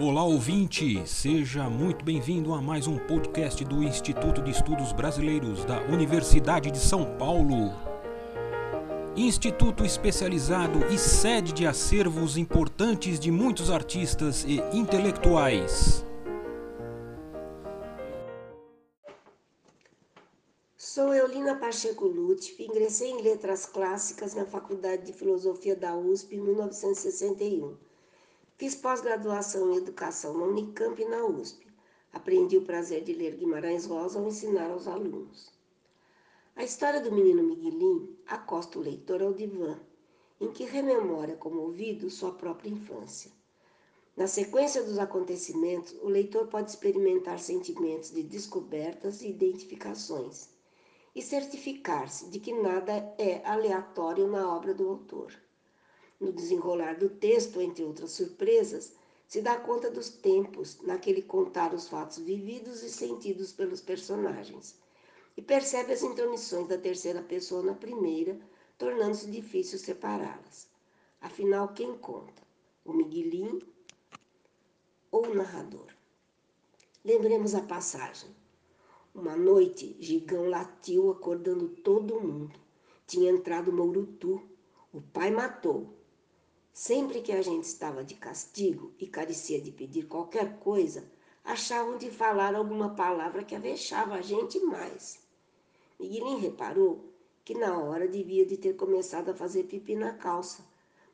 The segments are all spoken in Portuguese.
Olá ouvinte, seja muito bem-vindo a mais um podcast do Instituto de Estudos Brasileiros da Universidade de São Paulo. Instituto especializado e sede de acervos importantes de muitos artistas e intelectuais. Sou Eulina Pacheco Lutfi, ingressei em Letras Clássicas na Faculdade de Filosofia da USP em 1961. Fiz pós-graduação em Educação na Unicamp e na USP. Aprendi o prazer de ler Guimarães Rosa ao ensinar aos alunos. A história do menino Miguelim acosta o leitor ao divã, em que rememora comovido sua própria infância. Na sequência dos acontecimentos, o leitor pode experimentar sentimentos de descobertas e identificações e certificar-se de que nada é aleatório na obra do autor. No desenrolar do texto, entre outras surpresas, se dá conta dos tempos naquele contar os fatos vividos e sentidos pelos personagens e percebe as intromissões da terceira pessoa na primeira, tornando-se difícil separá-las. Afinal, quem conta? O Miguelim ou o narrador? Lembremos a passagem. Uma noite, Gigão latiu acordando todo mundo. Tinha entrado Mourutu. O pai matou. Sempre que a gente estava de castigo e carecia de pedir qualquer coisa, achavam de falar alguma palavra que avexava a gente mais. Miguelim reparou que na hora devia de ter começado a fazer pipi na calça,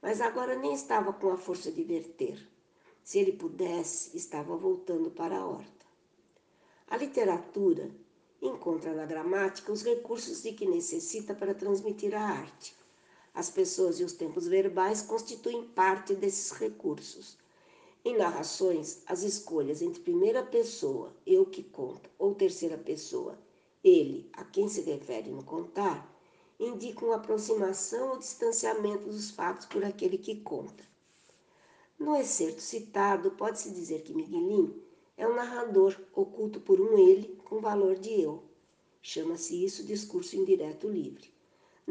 mas agora nem estava com a força de verter. Se ele pudesse, estava voltando para a horta. A literatura encontra na gramática os recursos de que necessita para transmitir a arte. As pessoas e os tempos verbais constituem parte desses recursos. Em narrações, as escolhas entre primeira pessoa, eu que conto, ou terceira pessoa, ele, a quem se refere no contar, indica uma aproximação ou distanciamento dos fatos por aquele que conta. No excerto citado, pode-se dizer que Miguelim é um narrador oculto por um ele com valor de eu. Chama-se isso discurso indireto livre.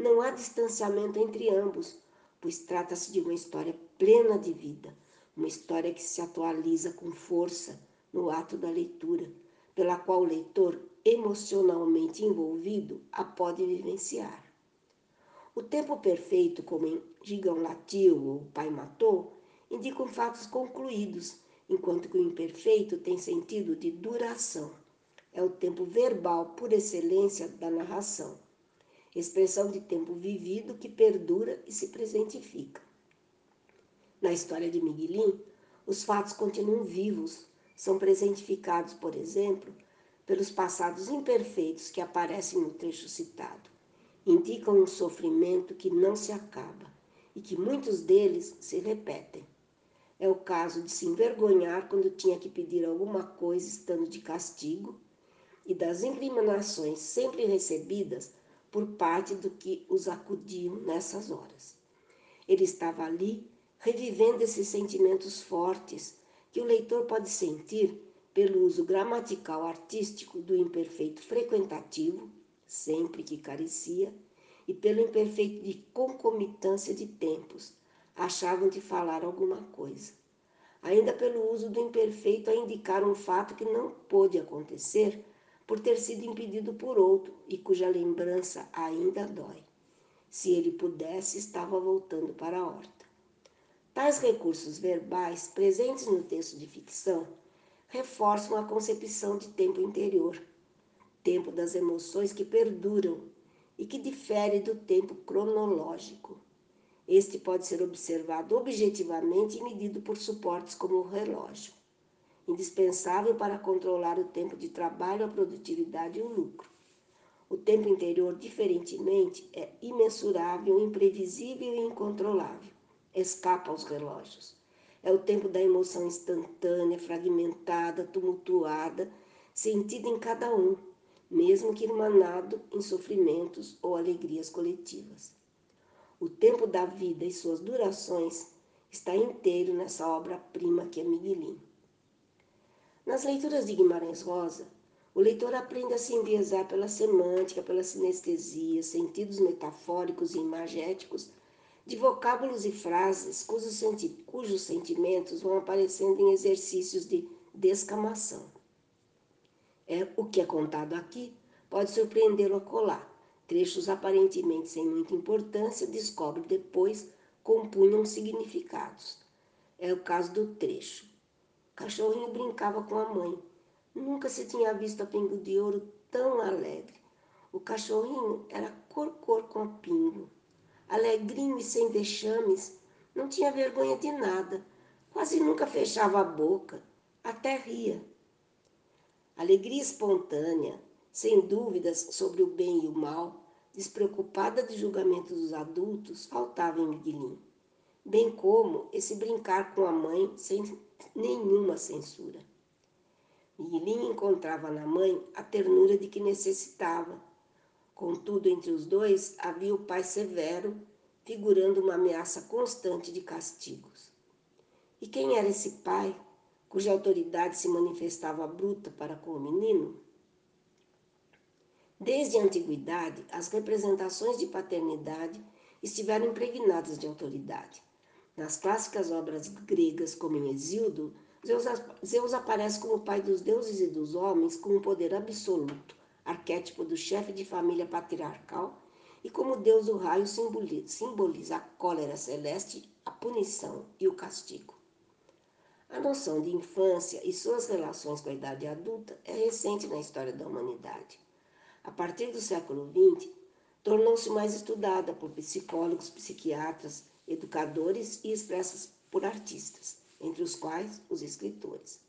Não há distanciamento entre ambos, pois trata-se de uma história plena de vida, uma história que se atualiza com força no ato da leitura, pela qual o leitor emocionalmente envolvido a pode vivenciar. O tempo perfeito, como em Gigão latiu ou Pai matou, indicam fatos concluídos, enquanto que o imperfeito tem sentido de duração. É o tempo verbal por excelência da narração, expressão de tempo vivido que perdura e se presentifica. Na história de Miguelim, os fatos continuam vivos, são presentificados, por exemplo, pelos passados imperfeitos que aparecem no trecho citado. Indicam um sofrimento que não se acaba e que muitos deles se repetem. É o caso de se envergonhar quando tinha que pedir alguma coisa estando de castigo e das incriminações sempre recebidas por parte do que os acudiam nessas horas. Ele estava ali revivendo esses sentimentos fortes que o leitor pode sentir pelo uso gramatical artístico do imperfeito frequentativo, sempre que carecia, e pelo imperfeito de concomitância de tempos, achavam de falar alguma coisa. Ainda pelo uso do imperfeito a indicar um fato que não pôde acontecer por ter sido impedido por outro e cuja lembrança ainda dói. Se ele pudesse, estava voltando para a horta. Tais recursos verbais presentes no texto de ficção reforçam a concepção de tempo interior, tempo das emoções que perduram e que difere do tempo cronológico. Este pode ser observado objetivamente e medido por suportes como o relógio, indispensável para controlar o tempo de trabalho, a produtividade e o lucro. O tempo interior, diferentemente, é imensurável, imprevisível e incontrolável. Escapa aos relógios. É o tempo da emoção instantânea, fragmentada, tumultuada, sentida em cada um, mesmo que irmanado em sofrimentos ou alegrias coletivas. O tempo da vida e suas durações está inteiro nessa obra-prima que é Miguelim. Nas leituras de Guimarães Rosa, o leitor aprende a se enviesar pela semântica, pela sinestesia, sentidos metafóricos e imagéticos de vocábulos e frases cujos, senti cujos sentimentos vão aparecendo em exercícios de descamação. É, o que é contado aqui pode surpreendê-lo a colar. Trechos aparentemente sem muita importância, descobre depois, compunham significados. É o caso do trecho. Cachorrinho brincava com a mãe. Nunca se tinha visto a Pingo de Ouro tão alegre. O cachorrinho era cor-cor com a Pingo. Alegrinho e sem vexames, não tinha vergonha de nada. Quase nunca fechava a boca, até ria. Alegria espontânea, sem dúvidas sobre o bem e o mal, despreocupada de julgamento dos adultos, faltava em Miguelinho. Bem como esse brincar com a mãe sem nenhuma censura. Miguelinho encontrava na mãe a ternura de que necessitava. Contudo, entre os dois havia o pai severo, figurando uma ameaça constante de castigos. E quem era esse pai, cuja autoridade se manifestava bruta para com o menino? Desde a antiguidade, as representações de paternidade estiveram impregnadas de autoridade. Nas clássicas obras gregas, como em Exildo, Zeus, Zeus aparece como pai dos deuses e dos homens com um poder absoluto, arquétipo do chefe de família patriarcal, e como deus do raio simboliza a cólera celeste, a punição e o castigo. A noção de infância e suas relações com a idade adulta é recente na história da humanidade a partir do século XX, tornou-se mais estudada por psicólogos, psiquiatras, educadores e expressas por artistas, entre os quais os escritores.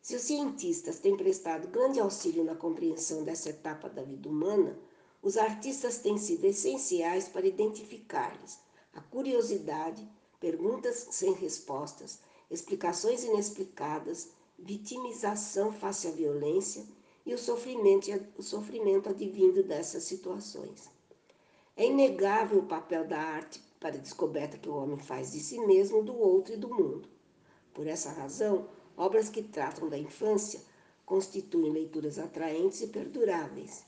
Se os cientistas têm prestado grande auxílio na compreensão dessa etapa da vida humana, os artistas têm sido essenciais para identificar-lhes a curiosidade, perguntas sem respostas, explicações inexplicadas, vitimização face à violência e o sofrimento, o sofrimento advindo dessas situações. É inegável o papel da arte para a descoberta que o homem faz de si mesmo, do outro e do mundo. Por essa razão, obras que tratam da infância constituem leituras atraentes e perduráveis.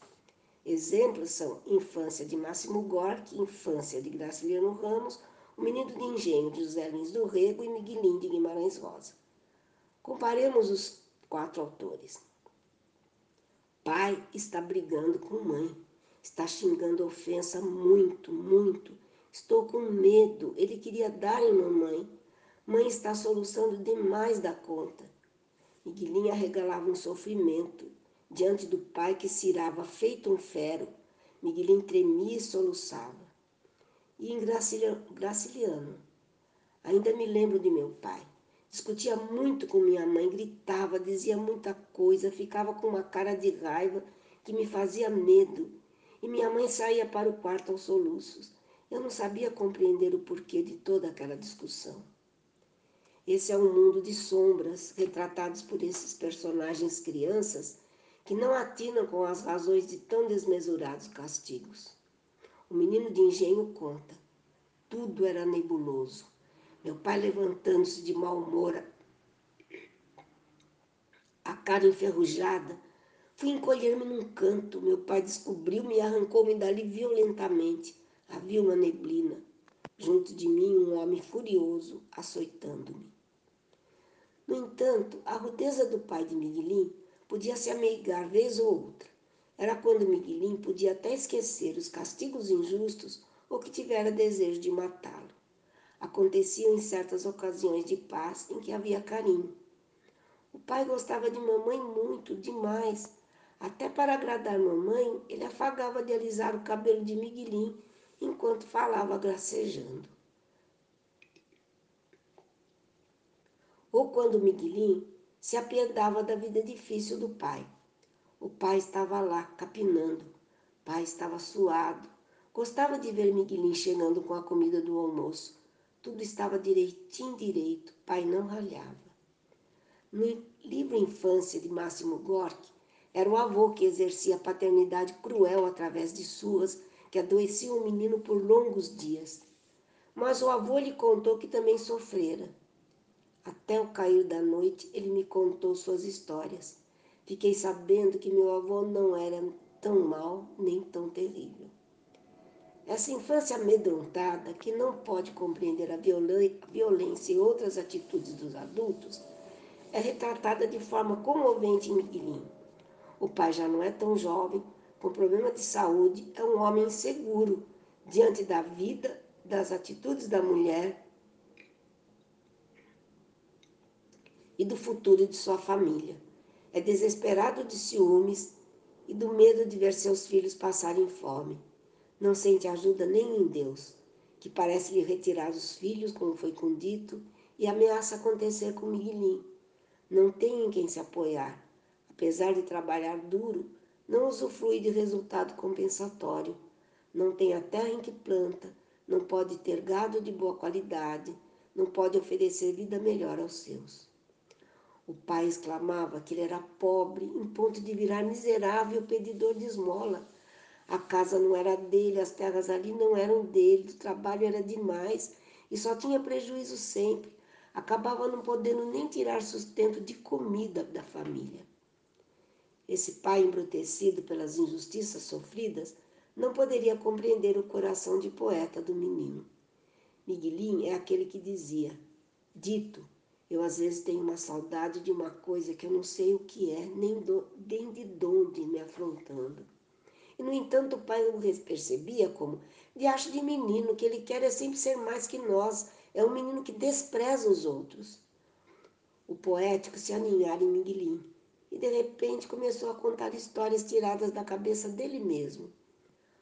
Exemplos são Infância de Máximo Gorki, Infância de Graciliano Ramos, O Menino de Engenho de José Lins do Rego e Miguelinho de Guimarães Rosa. Comparemos os quatro autores. Pai está brigando com mãe. Está xingando ofensa muito, muito. Estou com medo. Ele queria dar em mamãe. Mãe está soluçando demais da conta. Miguelinha regalava um sofrimento diante do pai que cirava feito um fero. Miguelinho tremia e soluçava. E em Graciliano, ainda me lembro de meu pai. Discutia muito com minha mãe, gritava, dizia muita coisa, ficava com uma cara de raiva que me fazia medo. E minha mãe saía para o quarto aos soluços. Eu não sabia compreender o porquê de toda aquela discussão. Esse é um mundo de sombras retratados por esses personagens crianças que não atinam com as razões de tão desmesurados castigos. O menino de engenho conta. Tudo era nebuloso. Meu pai levantando-se de mau humor, a cara enferrujada. Fui encolher-me num canto. Meu pai descobriu-me e arrancou-me dali violentamente. Havia uma neblina. Junto de mim, um homem furioso, açoitando-me. No entanto, a rudeza do pai de Miguelim podia se ameigar vez ou outra. Era quando Miguelim podia até esquecer os castigos injustos ou que tivera desejo de matá-lo aconteciam em certas ocasiões de paz em que havia carinho. O pai gostava de mamãe muito, demais. Até para agradar mamãe, ele afagava de alisar o cabelo de Miguelim enquanto falava gracejando. Ou quando Miguelim se apiedava da vida difícil do pai. O pai estava lá, capinando. O pai estava suado. Gostava de ver Miguelim chegando com a comida do almoço tudo estava direitinho direito, pai não ralhava. No livro Infância de Máximo Gorki, era o avô que exercia a paternidade cruel através de suas, que o menino por longos dias. Mas o avô lhe contou que também sofrera. Até o cair da noite, ele me contou suas histórias. Fiquei sabendo que meu avô não era tão mau nem tão terrível. Essa infância amedrontada, que não pode compreender a violência e outras atitudes dos adultos, é retratada de forma comovente em Miguelinho. O pai já não é tão jovem, com problema de saúde, é um homem inseguro diante da vida, das atitudes da mulher e do futuro de sua família. É desesperado de ciúmes e do medo de ver seus filhos passarem fome não sente ajuda nem em Deus, que parece lhe retirar os filhos, como foi condito, e ameaça acontecer com Miguelinho. Não tem em quem se apoiar. Apesar de trabalhar duro, não usufrui de resultado compensatório. Não tem a terra em que planta, não pode ter gado de boa qualidade, não pode oferecer vida melhor aos seus. O pai exclamava que ele era pobre, em ponto de virar miserável pedidor de esmola a casa não era dele, as terras ali não eram dele, o trabalho era demais e só tinha prejuízo sempre. Acabava não podendo nem tirar sustento de comida da família. Esse pai embrutecido pelas injustiças sofridas não poderia compreender o coração de poeta do menino. Miguelinho é aquele que dizia: Dito, eu às vezes tenho uma saudade de uma coisa que eu não sei o que é, nem, do, nem de onde me afrontando. E, no entanto, o pai o percebia como diacho de menino, que ele quer é sempre ser mais que nós, é um menino que despreza os outros. O poético se aninhara em Miguelim e, de repente, começou a contar histórias tiradas da cabeça dele mesmo.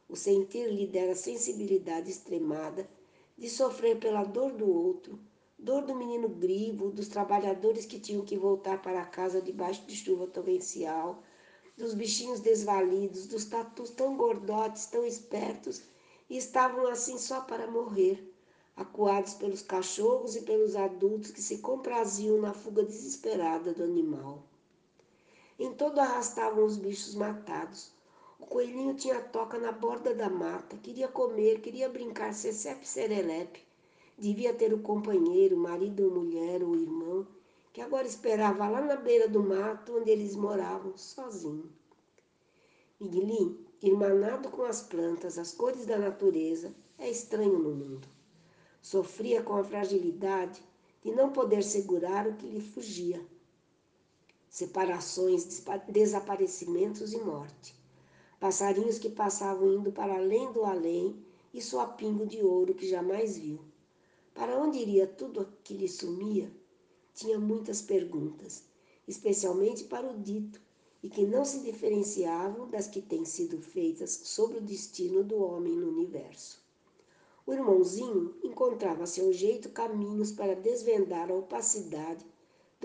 O sentir lhe dera sensibilidade extremada de sofrer pela dor do outro, dor do menino grivo, dos trabalhadores que tinham que voltar para casa debaixo de chuva torrencial, dos bichinhos desvalidos, dos tatus tão gordotes, tão espertos, e estavam assim só para morrer, acuados pelos cachorros e pelos adultos que se compraziam na fuga desesperada do animal. Em todo arrastavam os bichos matados. O coelhinho tinha toca na borda da mata, queria comer, queria brincar secepe serelepe. Devia ter o companheiro, marido ou mulher ou irmão, que agora esperava lá na beira do mato onde eles moravam, sozinho. Miguelim, irmanado com as plantas, as cores da natureza, é estranho no mundo. Sofria com a fragilidade de não poder segurar o que lhe fugia. Separações, desaparecimentos e morte. Passarinhos que passavam indo para além do além e sua pingo de ouro que jamais viu. Para onde iria tudo que lhe sumia? tinha muitas perguntas, especialmente para o dito, e que não se diferenciavam das que têm sido feitas sobre o destino do homem no universo. O irmãozinho encontrava a seu jeito caminhos para desvendar a opacidade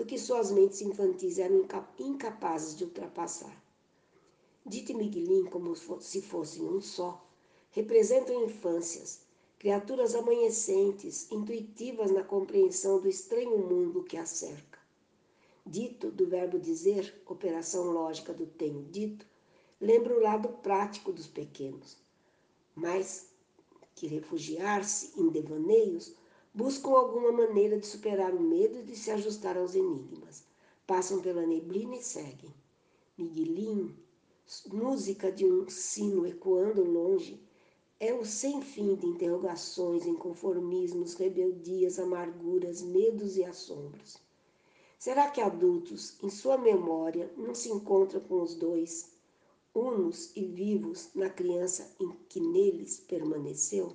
do que suas mentes infantis eram incapazes de ultrapassar. Dito e Miguelim, como se fossem um só, representam infâncias, criaturas amanhecentes, intuitivas na compreensão do estranho mundo que a cerca. Dito do verbo dizer, operação lógica do tenho dito, lembra o lado prático dos pequenos, mas que refugiar-se em devaneios buscam alguma maneira de superar o medo e de se ajustar aos enigmas. Passam pela neblina e seguem. Miguelinho, música de um sino ecoando longe, é o sem fim de interrogações, inconformismos, rebeldias, amarguras, medos e assombros. Será que adultos, em sua memória, não se encontram com os dois, unos e vivos, na criança em que neles permaneceu?